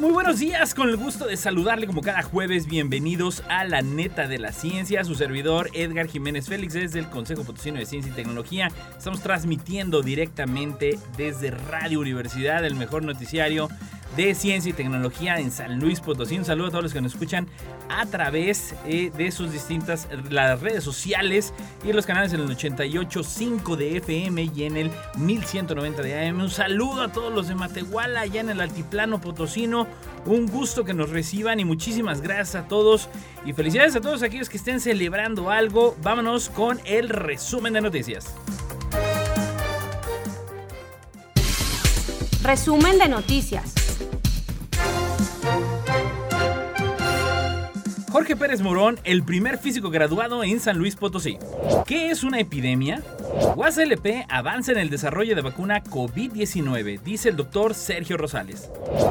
Muy, buenos días, con el gusto de saludarle como cada jueves. Bienvenidos a la neta de la ciencia. Su servidor Edgar Jiménez Félix desde el Consejo Potosino de Ciencia y Tecnología. Estamos transmitiendo directamente desde Radio Universidad, el mejor noticiario de Ciencia y Tecnología en San Luis Potosí. Un saludo a todos los que nos escuchan a través eh, de sus distintas las redes sociales y los canales en el 88.5 de FM y en el 1190 de AM. Un saludo a todos los de Matehuala, allá en el Altiplano Potosino. Un gusto que nos reciban y muchísimas gracias a todos. Y felicidades a todos aquellos que estén celebrando algo. Vámonos con el resumen de noticias. Resumen de noticias. Jorge Pérez Morón, el primer físico graduado en San Luis Potosí. ¿Qué es una epidemia? UASLP avanza en el desarrollo de vacuna COVID-19, dice el doctor Sergio Rosales.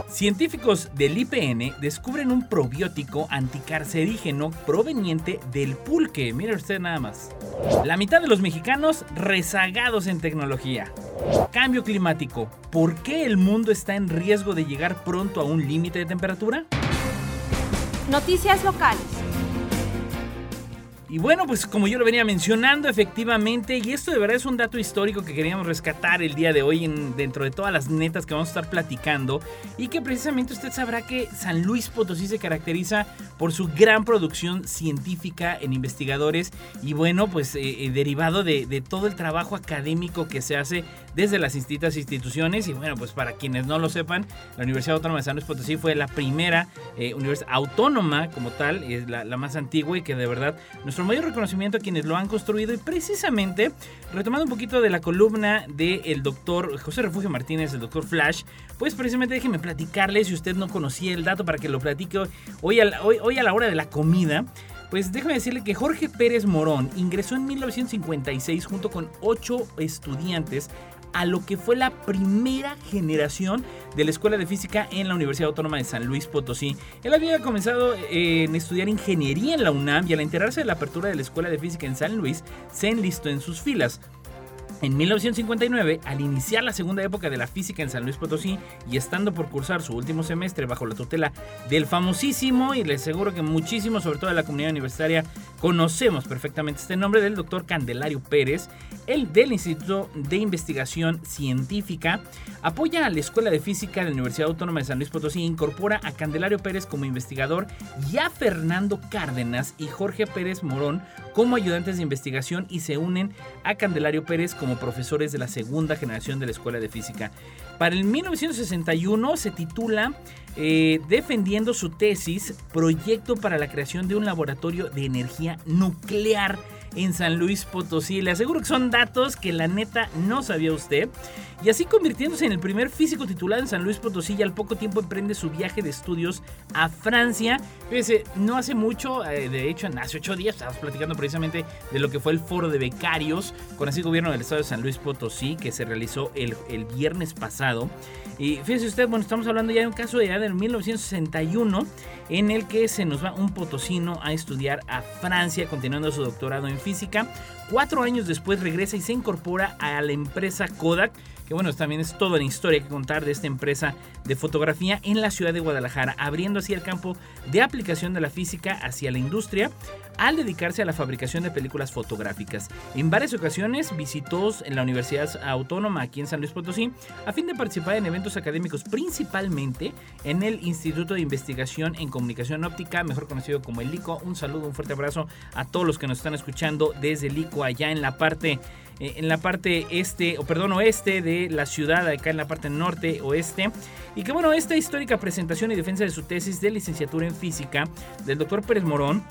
Científicos del IPN descubren un probiótico anticarcerígeno proveniente del pulque. Mire usted nada más. La mitad de los mexicanos rezagados en tecnología. Cambio climático. ¿Por qué el mundo está en riesgo de llegar pronto a un límite de temperatura? Noticias locales. Y bueno, pues como yo lo venía mencionando, efectivamente, y esto de verdad es un dato histórico que queríamos rescatar el día de hoy en, dentro de todas las netas que vamos a estar platicando, y que precisamente usted sabrá que San Luis Potosí se caracteriza por su gran producción científica en investigadores, y bueno, pues eh, eh, derivado de, todo el trabajo académico que se hace desde las distintas instituciones, y bueno, pues para quienes no lo sepan, la Universidad Autónoma de San Luis Potosí fue la primera eh, universidad autónoma como tal, es la, la más antigua y que de verdad nuestro mayor reconocimiento a quienes lo han construido y precisamente retomando un poquito de la columna del doctor José Refugio Martínez, el doctor Flash, pues precisamente déjeme platicarle si usted no conocía el dato para que lo platique hoy a, hoy, hoy a la hora de la comida. Pues déjame decirle que Jorge Pérez Morón ingresó en 1956 junto con ocho estudiantes a lo que fue la primera generación de la Escuela de Física en la Universidad Autónoma de San Luis Potosí. Él había comenzado en estudiar ingeniería en la UNAM y al enterarse de la apertura de la Escuela de Física en San Luis, se enlistó en sus filas. En 1959, al iniciar la segunda época de la física en San Luis Potosí y estando por cursar su último semestre bajo la tutela del famosísimo, y les aseguro que muchísimo, sobre todo de la comunidad universitaria, conocemos perfectamente este nombre del doctor Candelario Pérez, el del Instituto de Investigación Científica, apoya a la Escuela de Física de la Universidad Autónoma de San Luis Potosí incorpora a Candelario Pérez como investigador y a Fernando Cárdenas y Jorge Pérez Morón como ayudantes de investigación y se unen a Candelario Pérez como profesores de la segunda generación de la Escuela de Física. Para el 1961 se titula eh, defendiendo su tesis Proyecto para la creación de un laboratorio de energía nuclear en San Luis Potosí. Le aseguro que son datos que la neta no sabía usted. Y así convirtiéndose en el primer físico titulado en San Luis Potosí y al poco tiempo emprende su viaje de estudios a Francia. Fíjese, no hace mucho, eh, de hecho hace ocho días estábamos platicando precisamente de lo que fue el foro de becarios con así gobierno del estado de San Luis Potosí que se realizó el, viernes pasado. Y fíjese usted, bueno, estamos hablando ya de un caso de ya del 1961 en el que se nos va un potosino a estudiar a Francia continuando su doctorado en física. Cuatro años después regresa y se incorpora a la empresa Kodak que bueno, también es toda una historia que contar de esta empresa de fotografía en la ciudad de Guadalajara, abriendo así el campo de aplicación de la física hacia la industria al dedicarse a la fabricación de películas fotográficas. En varias ocasiones visitó en la Universidad Autónoma aquí en San Luis Potosí a fin de participar en eventos académicos, principalmente en el Instituto de Investigación en Comunicación Óptica, mejor conocido como el ICO. Un saludo, un fuerte abrazo a todos los que nos están escuchando desde el ICO allá en la parte en la parte este, o perdón, oeste de la ciudad, acá en la parte norte, oeste. Y que bueno, esta histórica presentación y defensa de su tesis de licenciatura en física del doctor Pérez Morón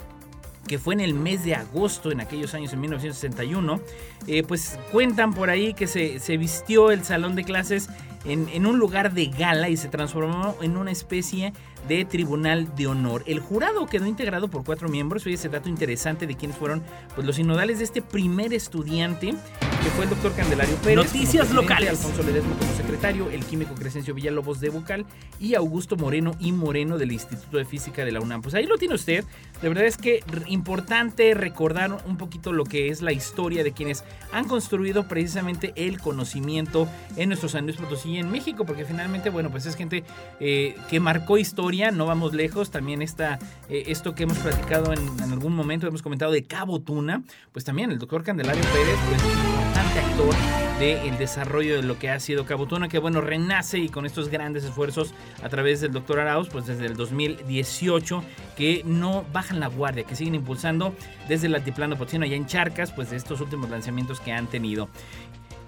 que fue en el mes de agosto, en aquellos años, en 1961, eh, pues cuentan por ahí que se, se, vistió el salón de clases en, un lugar de gala y se transformó en una especie de Tribunal de Honor. El jurado quedó integrado por cuatro miembros. Oye, ese dato interesante de quiénes fueron pues, los sinodales de este primer estudiante, que fue el doctor Candelario Pérez. Noticias locales. Alfonso Ledesma como secretario, el químico Crescencio Villalobos de Vocal y Augusto Moreno y Moreno del Instituto de Física de la UNAM. Pues ahí lo tiene usted. De verdad es que importante recordar un poquito lo que es la historia de quienes han construido precisamente el conocimiento en nuestro San Luis Potosí y en México, porque finalmente, bueno, pues es gente eh, que marcó historia, no vamos lejos, también está eh, esto que hemos platicado en, en, algún momento, hemos comentado de Cabo Tuna, pues también el doctor Candelario Pérez, pues importante actor del desarrollo de lo que ha sido Cabo Tuna, que bueno, renace y con estos grandes esfuerzos a través del doctor Arauz, pues desde el 2018, que no bajan la guardia, que siguen impulsando desde el altiplano potosino allá en Charcas, pues de estos últimos lanzamientos que han tenido.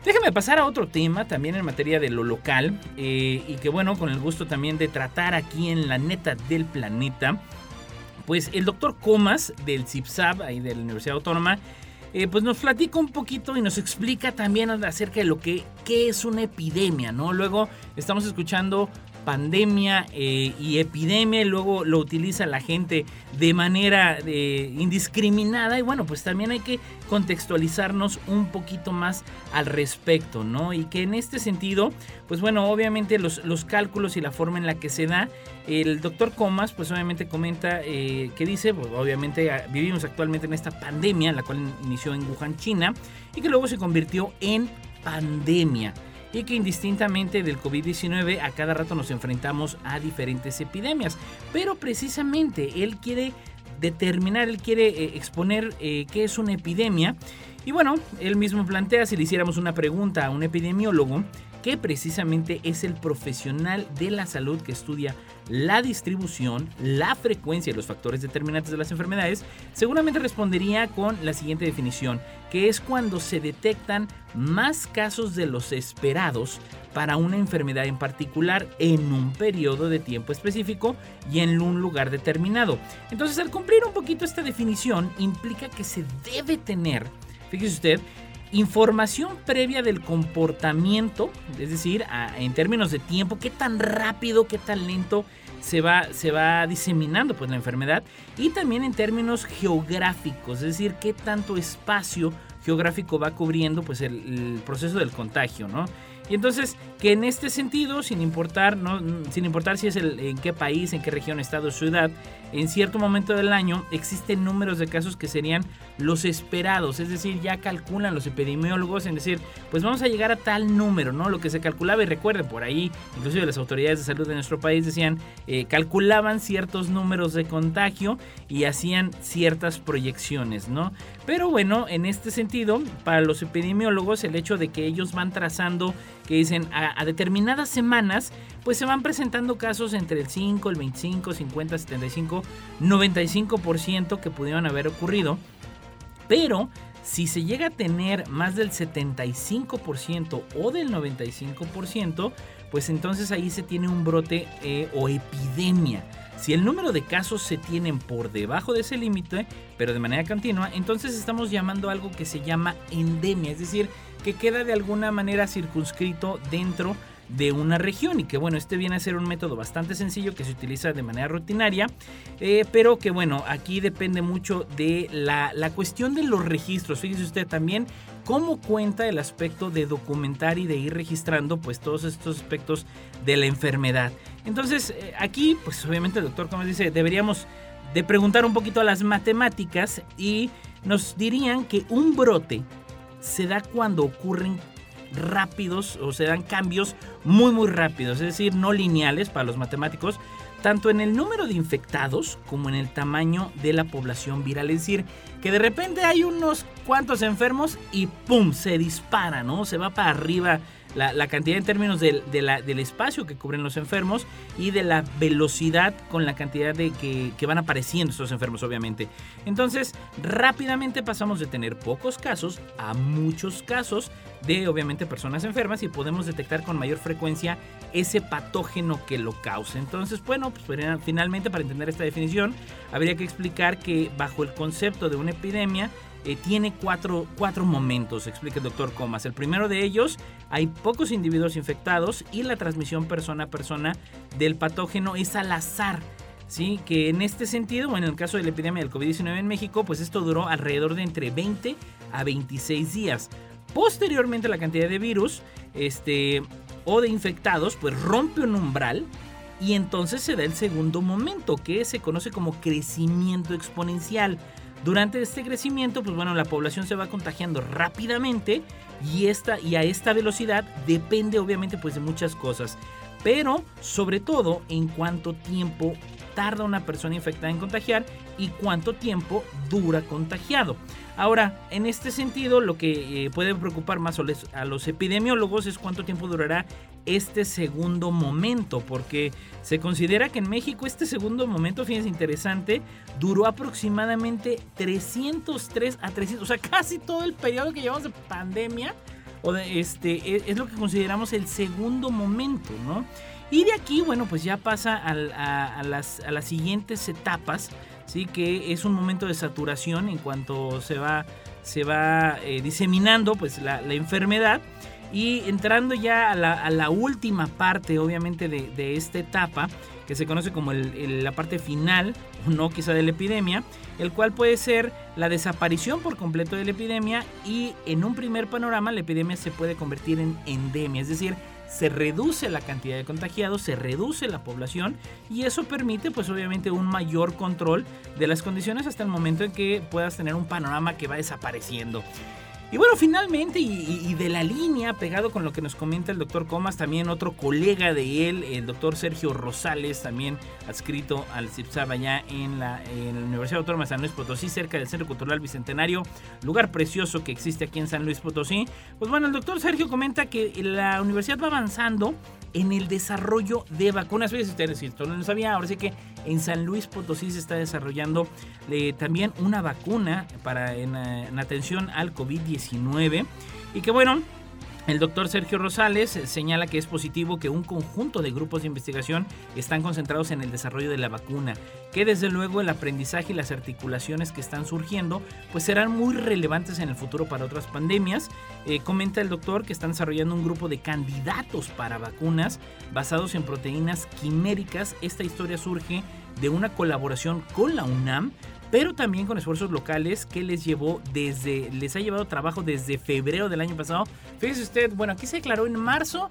Déjame pasar a otro tema también en materia de lo local eh, y que bueno, con el gusto también de tratar aquí en la neta del planeta. Pues el doctor Comas del CIPSAB, ahí de la Universidad Autónoma, eh, pues nos platica un poquito y nos explica también acerca de lo que, que es una epidemia, ¿no? Luego estamos escuchando pandemia eh, y epidemia y luego lo utiliza la gente de manera eh, indiscriminada y bueno pues también hay que contextualizarnos un poquito más al respecto no y que en este sentido pues bueno obviamente los, los cálculos y la forma en la que se da el doctor Comas pues obviamente comenta eh, que dice pues, obviamente ah, vivimos actualmente en esta pandemia la cual inició en Wuhan China y que luego se convirtió en pandemia y que indistintamente del COVID-19 a cada rato nos enfrentamos a diferentes epidemias. Pero precisamente él quiere determinar, él quiere eh, exponer eh, qué es una epidemia. Y bueno, él mismo plantea si le hiciéramos una pregunta a un epidemiólogo, que precisamente es el profesional de la salud que estudia la distribución, la frecuencia y los factores determinantes de las enfermedades, seguramente respondería con la siguiente definición, que es cuando se detectan más casos de los esperados para una enfermedad en particular en un periodo de tiempo específico y en un lugar determinado. Entonces, al cumplir un poquito esta definición, implica que se debe tener, fíjese usted, información previa del comportamiento, es decir, en términos de tiempo, qué tan rápido, qué tan lento se va, se va diseminando pues, la enfermedad, y también en términos geográficos, es decir, qué tanto espacio geográfico va cubriendo pues, el, el proceso del contagio, ¿no? Y entonces, que en este sentido, sin importar, ¿no? sin importar si es el, en qué país, en qué región, estado, ciudad, en cierto momento del año existen números de casos que serían los esperados, es decir, ya calculan los epidemiólogos en decir, pues vamos a llegar a tal número, ¿no? Lo que se calculaba y recuerden, por ahí, inclusive las autoridades de salud de nuestro país decían, eh, calculaban ciertos números de contagio y hacían ciertas proyecciones, ¿no? Pero bueno, en este sentido, para los epidemiólogos, el hecho de que ellos van trazando que dicen a, determinadas semanas, pues se van presentando casos entre el 5, el 25, 50, 75, 95% que pudieron haber ocurrido. Pero si se llega a tener más del 75% o del 95%, pues entonces ahí se tiene un brote eh, o epidemia. Si el número de casos se tienen por debajo de ese límite, pero de manera continua, entonces estamos llamando algo que se llama endemia, es decir, que queda de alguna manera circunscrito dentro de una región y que bueno, este viene a ser un método bastante sencillo que se utiliza de manera rutinaria, eh, pero que bueno, aquí depende mucho de la, la cuestión de los registros. Fíjese usted también cómo cuenta el aspecto de documentar y de ir registrando pues todos estos aspectos de la enfermedad. Entonces eh, aquí pues obviamente el doctor como dice deberíamos de preguntar un poquito a las matemáticas y nos dirían que un brote se da cuando ocurren rápidos o se dan cambios muy muy rápidos, es decir, no lineales para los matemáticos, tanto en el número de infectados como en el tamaño de la población viral. Es decir, que de repente hay unos cuantos enfermos y ¡pum! se dispara, ¿no? Se va para arriba la, cantidad en términos del espacio que cubren los enfermos y de la velocidad con la cantidad de que, que van apareciendo estos enfermos, obviamente. Entonces, rápidamente pasamos de tener pocos casos a muchos casos de, obviamente, personas enfermas y podemos detectar con mayor frecuencia ese patógeno que lo causa. Entonces, bueno, pues finalmente para entender esta definición habría que explicar que bajo el concepto de una epidemia eh, tiene cuatro, cuatro momentos, explica el doctor Comas. El primero de ellos, hay pocos individuos infectados y la transmisión persona a persona del patógeno es al azar. ¿sí? Que en este sentido, bueno, en el caso de la epidemia del COVID-19 en México, pues esto duró alrededor de entre 20 a 26 días. Posteriormente la cantidad de virus este, o de infectados pues rompe un umbral y entonces se da el segundo momento que se conoce como crecimiento exponencial. Durante este crecimiento, pues bueno, la población se va contagiando rápidamente y, esta, y a esta velocidad depende obviamente pues de muchas cosas. Pero sobre todo en cuánto tiempo tarda una persona infectada en contagiar y cuánto tiempo dura contagiado. Ahora, en este sentido, lo que eh, puede preocupar más a los epidemiólogos es cuánto tiempo durará este segundo momento, porque se considera que en México este segundo momento, fíjense interesante, duró aproximadamente 303 a 300, o sea, casi todo el periodo que llevamos de pandemia, o de este, e, es lo que consideramos el segundo momento, ¿no? Y de aquí, bueno, pues ya pasa a, las, siguientes etapas, ¿sí? Que es un momento de saturación en cuanto se va, se va eh, diseminando pues, la, enfermedad. Y entrando ya a la, última parte, obviamente, de, esta etapa, que se conoce como la parte final, o no quizá de la epidemia, el cual puede ser la desaparición por completo de la epidemia y en un primer panorama la epidemia se puede convertir en endemia, es decir, se reduce la cantidad de contagiados, se reduce la población y eso permite pues obviamente un mayor control de las condiciones hasta el momento en que puedas tener un panorama que va desapareciendo. Y bueno, finalmente, y, de la línea, pegado con lo que nos comenta el doctor Comas, también otro colega de él, el doctor Sergio Rosales, también adscrito al CIPSAB allá en la, en la Universidad Autónoma de San Luis Potosí, cerca del Centro Cultural Bicentenario, lugar precioso que existe aquí en San Luis Potosí. Pues bueno, el doctor Sergio comenta que la universidad va avanzando en el desarrollo de vacunas. Si ustedes si no lo sabía, ahora sí que en San Luis Potosí se está desarrollando eh, también una vacuna para en, eh, en atención al COVID-19 y que bueno, el doctor Sergio Rosales señala que es positivo que un conjunto de grupos de investigación están concentrados en el desarrollo de la vacuna, que desde luego el aprendizaje y las articulaciones que están surgiendo pues serán muy relevantes en el futuro para otras pandemias. Eh, comenta el doctor que están desarrollando un grupo de candidatos para vacunas basados en proteínas quiméricas. Esta historia surge de una colaboración con la UNAM pero también con esfuerzos locales que les llevó desde, les ha llevado trabajo desde febrero del año pasado. Fíjese usted, bueno, aquí se declaró en marzo.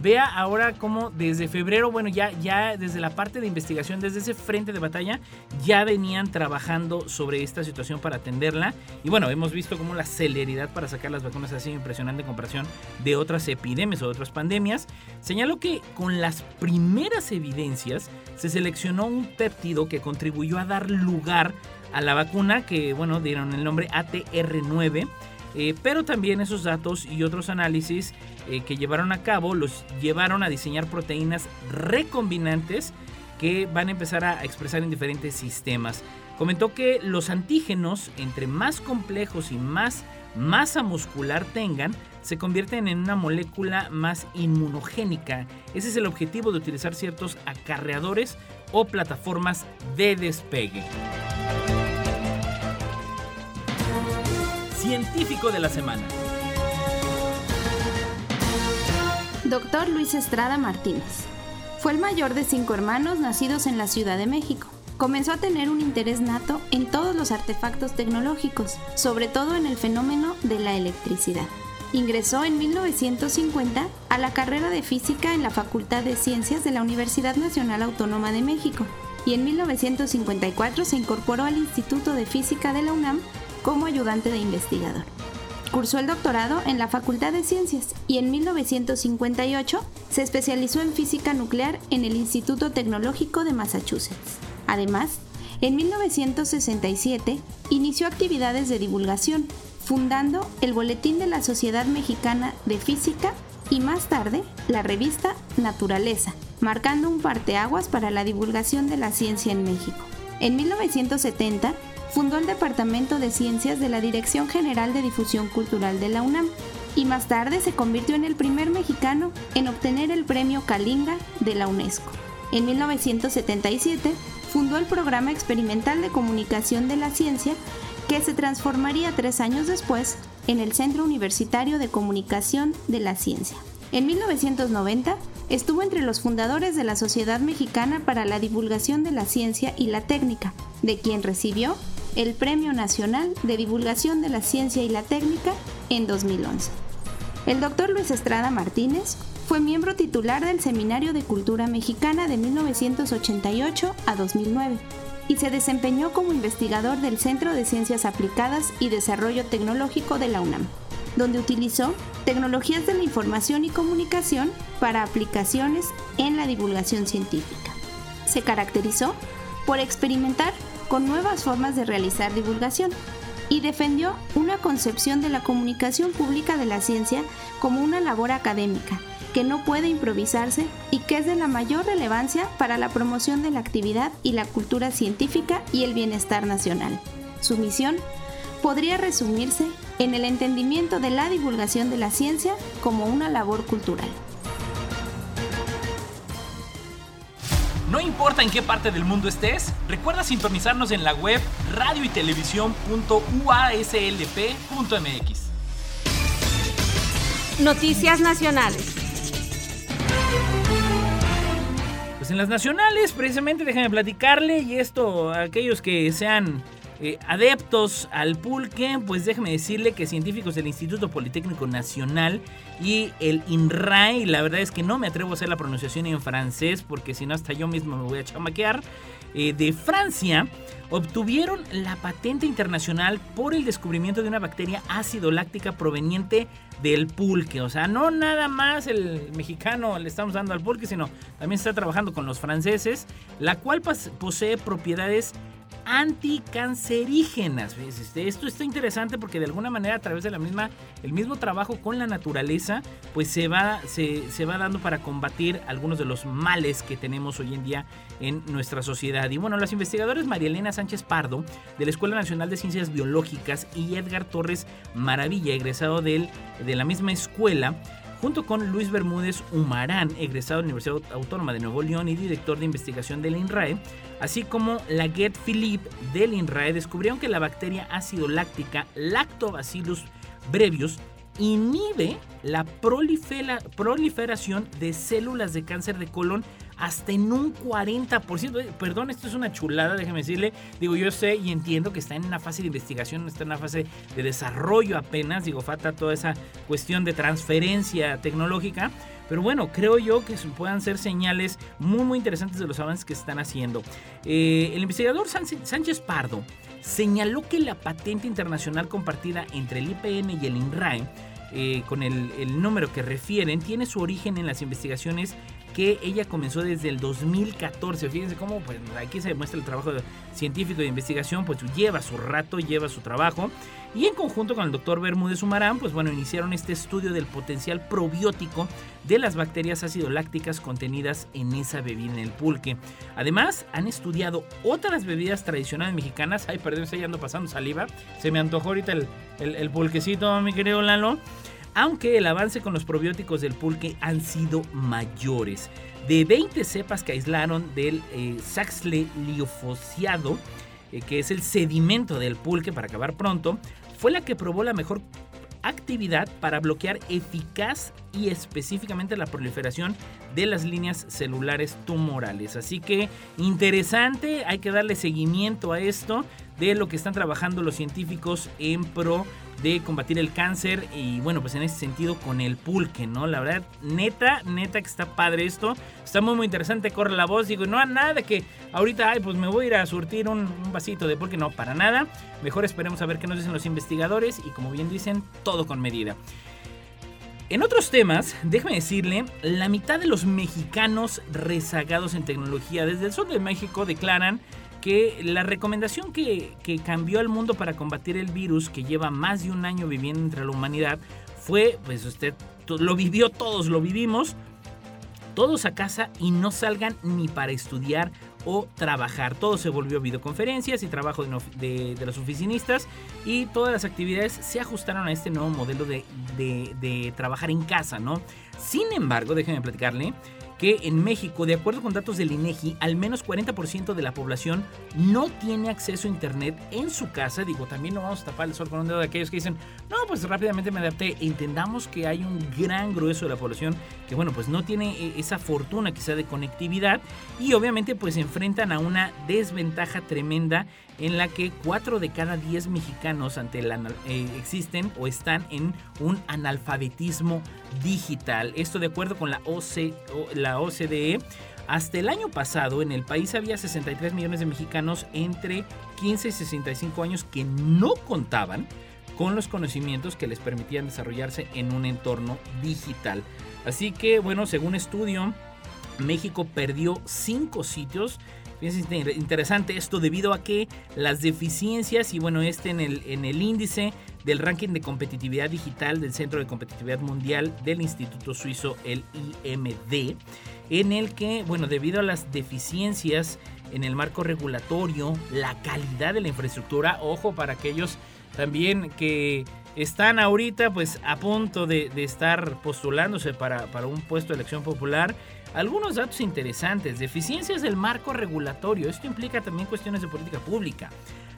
Vea ahora cómo desde febrero, bueno, ya, ya desde la parte de investigación, desde ese frente de batalla, ya venían trabajando sobre esta situación para atenderla. Y bueno, hemos visto cómo la celeridad para sacar las vacunas ha sido impresionante en comparación de otras epidemias o de otras pandemias. Señaló que con las primeras evidencias se seleccionó un péptido que contribuyó a dar lugar la vacuna que, bueno, dieron el nombre ATR9. Eh, pero también esos datos y otros análisis eh, que llevaron a cabo los llevaron a diseñar proteínas recombinantes que van a empezar a expresar en diferentes sistemas. Comentó que los antígenos, entre más complejos y más masa muscular tengan, se convierten en una molécula más inmunogénica. Ese es el objetivo de utilizar ciertos acarreadores o plataformas de despegue. Científico de la semana. Doctor Luis Estrada Martínez. Fue el mayor de cinco hermanos nacidos en la Ciudad de México. Comenzó a tener un interés nato en todos los artefactos tecnológicos, sobre todo en el fenómeno de la electricidad. Ingresó en 1950 a la carrera de física en la Facultad de Ciencias de la Universidad Nacional Autónoma de México y en 1954 se incorporó al Instituto de Física de la UNAM como ayudante de investigador. Cursó el doctorado en la Facultad de Ciencias y en 1958 se especializó en física nuclear en el Instituto Tecnológico de Massachusetts. Además, en 1967 inició actividades de divulgación fundando el Boletín de la Sociedad Mexicana de Física y más tarde la revista Naturaleza, marcando un parteaguas para la divulgación de la ciencia en México. En 1970 fundó el Departamento de Ciencias de la Dirección General de Difusión Cultural de la UNAM y más tarde se convirtió en el primer mexicano en obtener el premio Kalinga de la UNESCO. En 1977 fundó el Programa Experimental de Comunicación de la Ciencia que se transformaría tres años después en el Centro Universitario de Comunicación de la Ciencia. En 1990 estuvo entre los fundadores de la Sociedad Mexicana para la Divulgación de la Ciencia y la Técnica, de quien recibió el Premio Nacional de Divulgación de la Ciencia y la Técnica en 2011. El doctor Luis Estrada Martínez fue miembro titular del Seminario de Cultura Mexicana de 1988 a 2009 y se desempeñó como investigador del Centro de Ciencias Aplicadas y Desarrollo Tecnológico de la UNAM, donde utilizó tecnologías de la información y comunicación para aplicaciones en la divulgación científica. Se caracterizó por experimentar con nuevas formas de realizar divulgación y defendió una concepción de la comunicación pública de la ciencia como una labor académica que no puede improvisarse y que es de la mayor relevancia para la promoción de la actividad y la cultura científica y el bienestar nacional. Su misión podría resumirse en el entendimiento de la divulgación de la ciencia como una labor cultural. No importa en qué parte del mundo estés, recuerda sintonizarnos en la web radio y Noticias nacionales. Pues en las nacionales, precisamente, déjenme platicarle y esto, aquellos que sean eh, adeptos al pulque, pues déjeme decirle que científicos del Instituto Politécnico Nacional y el INRAE, la verdad es que no me atrevo a hacer la pronunciación en francés porque si no hasta yo mismo me voy a chamaquear, eh, de Francia, obtuvieron la patente internacional por el descubrimiento de una bacteria ácido láctica proveniente del pulque. O sea, no nada más el mexicano le estamos dando al pulque, sino también está trabajando con los franceses, la cual posee propiedades anticancerígenas. Esto está interesante porque de alguna manera a través de la misma, el mismo trabajo con la naturaleza, pues se va, se, va dando para combatir algunos de los males que tenemos hoy en día en nuestra sociedad. Y bueno, los investigadores María Elena Sánchez Pardo de la Escuela Nacional de Ciencias Biológicas y Edgar Torres Maravilla, egresado de, de la misma escuela, junto con Luis Bermúdez Humarán, egresado de la Universidad Autónoma de Nuevo León y director de investigación del INRAE, así como Laguet Philippe del INRAE, descubrieron que la bacteria ácido láctica Lactobacillus brevius inhibe la proliferación de células de cáncer de colon hasta en un 40%. Perdón, esto es una chulada, déjeme decirle. Digo, yo sé y entiendo que está en una fase de investigación, está en una fase de desarrollo apenas. Digo, falta toda esa cuestión de transferencia tecnológica. Pero bueno, creo yo que puedan ser señales muy, muy interesantes de los avances que están haciendo. Eh, el investigador Sánchez Pardo señaló que la patente internacional compartida entre el IPN y el INRAE eh, con el, número que refieren, tiene su origen en las investigaciones que ella comenzó desde el 2014. Fíjense cómo pues, aquí se demuestra el trabajo científico de investigación, pues lleva su rato, lleva su trabajo. Y en conjunto con el doctor Bermúdez Humarán, pues bueno, iniciaron este estudio del potencial probiótico de las bacterias ácido lácticas contenidas en esa bebida, en el pulque. Además, han estudiado otras bebidas tradicionales mexicanas. Ay, perdón, estoy ando pasando saliva. Se me antojó ahorita el, el, el pulquecito, mi querido Lalo aunque el avance con los probióticos del pulque han sido mayores. De 20 cepas que aislaron del eh, Saxle liofociado, eh, que es el sedimento del pulque para acabar pronto, fue la que probó la mejor actividad para bloquear eficaz y específicamente la proliferación de las líneas celulares tumorales. Así que interesante, hay que darle seguimiento a esto de lo que están trabajando los científicos en pro de combatir el cáncer y bueno, pues en ese sentido con el pulque, ¿no? La verdad, neta, neta que está padre esto, está muy muy interesante, corre la voz, digo, no, nada que ahorita, ay, pues me voy a ir a surtir un, vasito de pulque, no, para nada, mejor esperemos a ver qué nos dicen los investigadores y como bien dicen, todo con medida. En otros temas, déjame decirle, la mitad de los mexicanos rezagados en tecnología desde el sur de México declaran que la recomendación que, cambió al mundo para combatir el virus que lleva más de un año viviendo entre la humanidad fue, pues usted lo vivió, todos lo vivimos, todos a casa y no salgan ni para estudiar o trabajar. Todo se volvió videoconferencias y trabajo de, los oficinistas y todas las actividades se ajustaron a este nuevo modelo de, de trabajar en casa, ¿no? Sin embargo, déjenme platicarle que en México, de acuerdo con datos del INEGI, al menos 40% de la población no tiene acceso a internet en su casa. Digo, también no vamos a tapar el sol con un dedo de aquellos que dicen, no, pues rápidamente me adapté. Entendamos que hay un gran grueso de la población que, bueno, pues no tiene eh, esa fortuna quizá de conectividad y obviamente pues se enfrentan a una desventaja tremenda en la que 4 de cada 10 mexicanos ante el eh, existen o están en un analfabetismo digital. Esto de acuerdo con la, OC, la OCDE. Hasta el año pasado en el país había 63 millones de mexicanos entre 15 y 65 años que no contaban con los conocimientos que les permitían desarrollarse en un entorno digital. Así que, bueno, según estudio, México perdió 5 sitios Fíjense interesante esto debido a que las deficiencias y bueno, este en el, en el índice del ranking de competitividad digital del Centro de Competitividad Mundial del Instituto Suizo, el IMD, en el que, bueno, debido a las deficiencias en el marco regulatorio, la calidad de la infraestructura, ojo para aquellos también que están ahorita pues a punto de, estar postulándose para, para un puesto de elección popular, algunos datos interesantes, deficiencias del marco regulatorio, esto implica también cuestiones de política pública,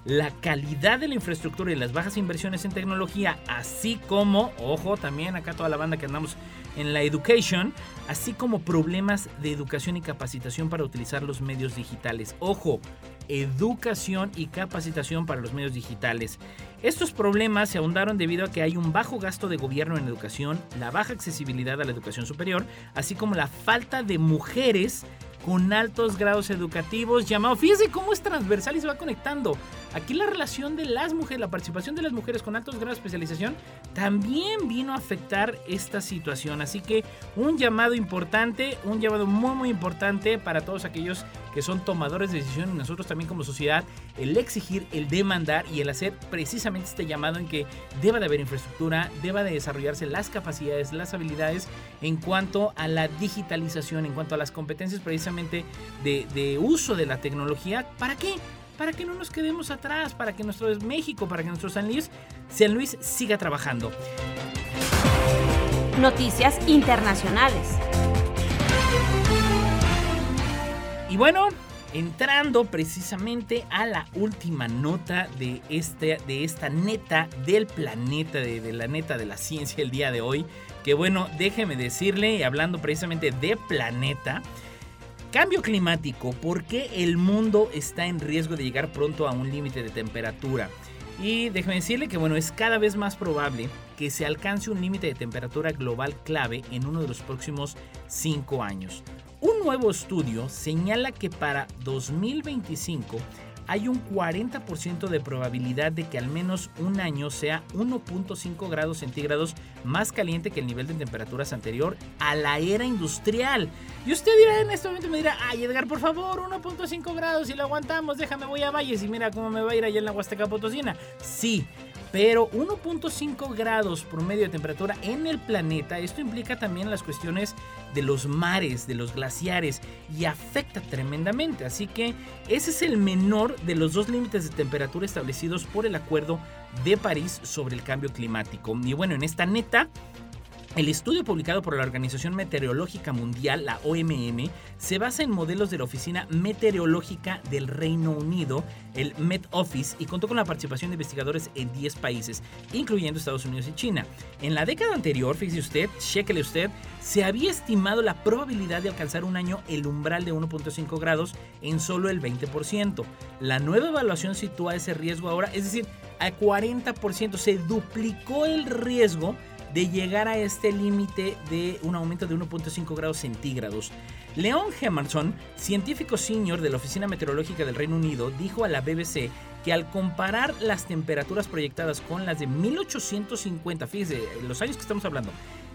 la calidad de la infraestructura y las bajas inversiones en tecnología, así como, ojo, también acá toda la banda que andamos en la education, así como problemas de educación y capacitación para utilizar los medios digitales. Ojo, educación y capacitación para los medios digitales. Estos problemas se ahondaron debido a que hay un bajo gasto de gobierno en educación, la baja accesibilidad a la educación superior, así como la falta de mujeres con altos grados educativos llamado, fíjese cómo es transversal y se va conectando. Aquí la relación de las mujeres, la participación de las mujeres con altos grados de especialización también vino a afectar esta situación. Así que un llamado importante, un llamado muy muy importante para todos aquellos que son tomadores de decisión y nosotros también como sociedad, el exigir, el demandar y el hacer precisamente este llamado en que deba de haber infraestructura, deba de desarrollarse las capacidades, las habilidades en cuanto a la digitalización, en cuanto a las competencias precisamente de, uso de la tecnología. ¿Para qué? Para que no nos quedemos atrás, para que nuestro México, para que nuestro San Luis, San Luis siga trabajando. Noticias internacionales. Y bueno, entrando precisamente a la última nota de, este, de esta neta del planeta, de, la neta de la ciencia el día de hoy. Que bueno, déjeme decirle, hablando precisamente de planeta, cambio climático, ¿por qué el mundo está en riesgo de llegar pronto a un límite de temperatura? Y déjeme decirle que bueno, es cada vez más probable que se alcance un límite de temperatura global clave en uno de los próximos 5 años. Un nuevo estudio señala que para 2025 hay un 40% de probabilidad de que al menos un año sea 1.5 grados centígrados más caliente que el nivel de temperaturas anterior a la era industrial. Y usted dirá en este momento, me dirá, ay Edgar, por favor, 1.5 grados, si lo aguantamos, déjame, voy a Valles y mira cómo me va a ir allá en la Huasteca Potosina. Sí, pero 1.5 grados promedio de temperatura en el planeta, esto implica también las cuestiones de los mares, de los glaciares y afecta tremendamente. Así que ese es el menor de los dos límites de temperatura establecidos por el Acuerdo de París sobre el cambio climático. Y bueno, en esta neta el estudio publicado por la Organización Meteorológica Mundial, la OMM, se basa en modelos de la Oficina Meteorológica del Reino Unido, el Met Office, y contó con la participación de investigadores en 10 países, incluyendo Estados Unidos y China. En la década anterior, fíjese usted, chequele usted, se había estimado la probabilidad de alcanzar un año el umbral de 1.5 grados en solo el 20%. La nueva evaluación sitúa ese riesgo ahora, es decir, a 40%, se duplicó el riesgo de llegar a este límite de un aumento de 1.5 grados centígrados. Leon Hemerson, científico senior de la Oficina Meteorológica del Reino Unido, dijo a la BBC que al comparar las temperaturas proyectadas con las de 1850, fíjese, los años que estamos hablando,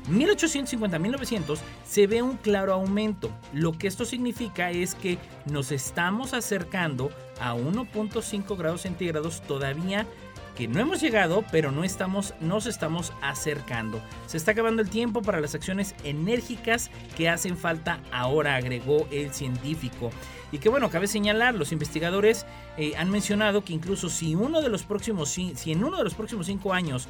1850-1900 se ve un claro aumento. Lo que esto significa es que nos estamos acercando a 1.5 grados centígrados todavía que no hemos llegado, pero no estamos, nos estamos acercando. Se está acabando el tiempo para las acciones enérgicas que hacen falta ahora, agregó el científico. Y que bueno, cabe señalar, los investigadores eh, han mencionado que incluso si uno de los próximos, si en uno de los próximos cinco años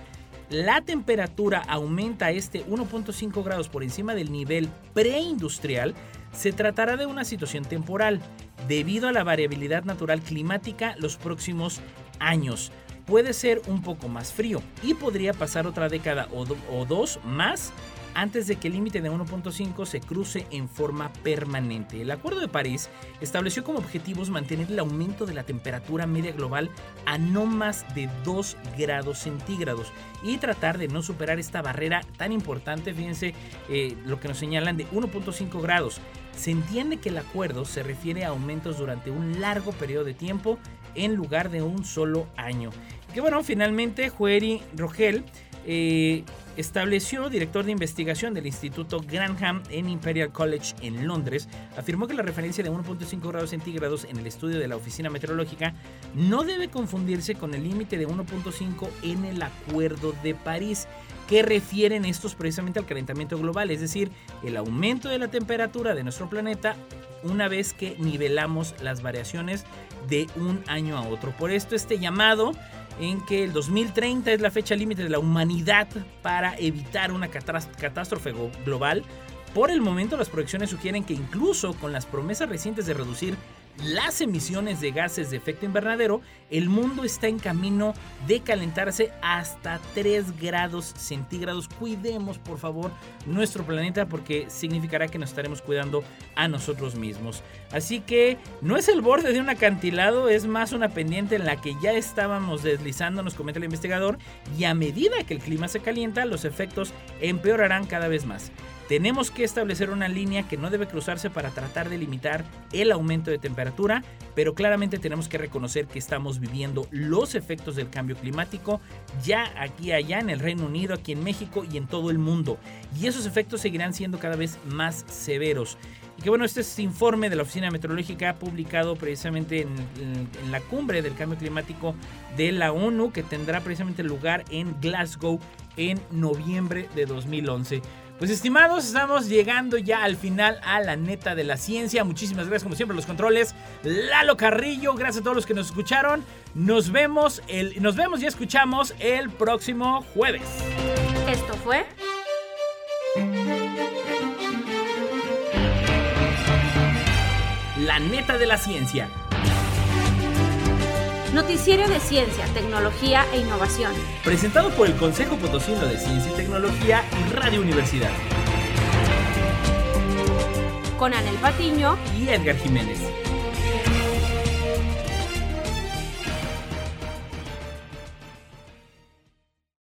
la temperatura aumenta este 1.5 grados por encima del nivel preindustrial, se tratará de una situación temporal, debido a la variabilidad natural climática los próximos años. Puede ser un poco más frío y podría pasar otra década o, dos más antes de que el límite de 1.5 se cruce en forma permanente. El Acuerdo de París estableció como objetivos mantener el aumento de la temperatura media global a no más de 2 grados centígrados y tratar de no superar esta barrera tan importante, fíjense eh, lo que nos señalan de 1.5 grados. Se entiende que el acuerdo se refiere a aumentos durante un largo periodo de tiempo en lugar de un solo año. Que bueno, finalmente Jueri Rogel eh, estableció, director de investigación del Instituto Granham en Imperial College en Londres, afirmó que la referencia de 1.5 grados centígrados en el estudio de la Oficina Meteorológica no debe confundirse con el límite de 1.5 en el Acuerdo de París, que refieren estos precisamente al calentamiento global, es decir, el aumento de la temperatura de nuestro planeta una vez que nivelamos las variaciones de un año a otro. Por esto este llamado en que el 2030 es la fecha límite de la humanidad para evitar una catástrofe global. Por el momento las proyecciones sugieren que incluso con las promesas recientes de reducir las emisiones de gases de efecto invernadero, el mundo está en camino de calentarse hasta 3 grados centígrados. Cuidemos, por favor, nuestro planeta porque significará que nos estaremos cuidando a nosotros mismos. Así que no es el borde de un acantilado, es más una pendiente en la que ya estábamos deslizando, nos comenta el investigador, y a medida que el clima se calienta, los efectos empeorarán cada vez más. Tenemos que establecer una línea que no debe cruzarse para tratar de limitar el aumento de temperatura, pero claramente tenemos que reconocer que estamos viviendo los efectos del cambio climático ya aquí allá en el Reino Unido, aquí en México y en todo el mundo. Y esos efectos seguirán siendo cada vez más severos. Y que bueno, este es informe de la Oficina Meteorológica publicado precisamente en, en, la cumbre del cambio climático de la ONU que tendrá precisamente lugar en Glasgow en noviembre de 2011. Pues estimados, estamos llegando ya al final a la neta de la ciencia. Muchísimas gracias como siempre los controles. Lalo Carrillo, gracias a todos los que nos escucharon. Nos vemos el nos vemos y escuchamos el próximo jueves. Esto fue La neta de la ciencia Noticiero de Ciencia, Tecnología e Innovación. Presentado por el Consejo Potosino de Ciencia y Tecnología y Radio Universidad. Con Anel Patiño y Edgar Jiménez.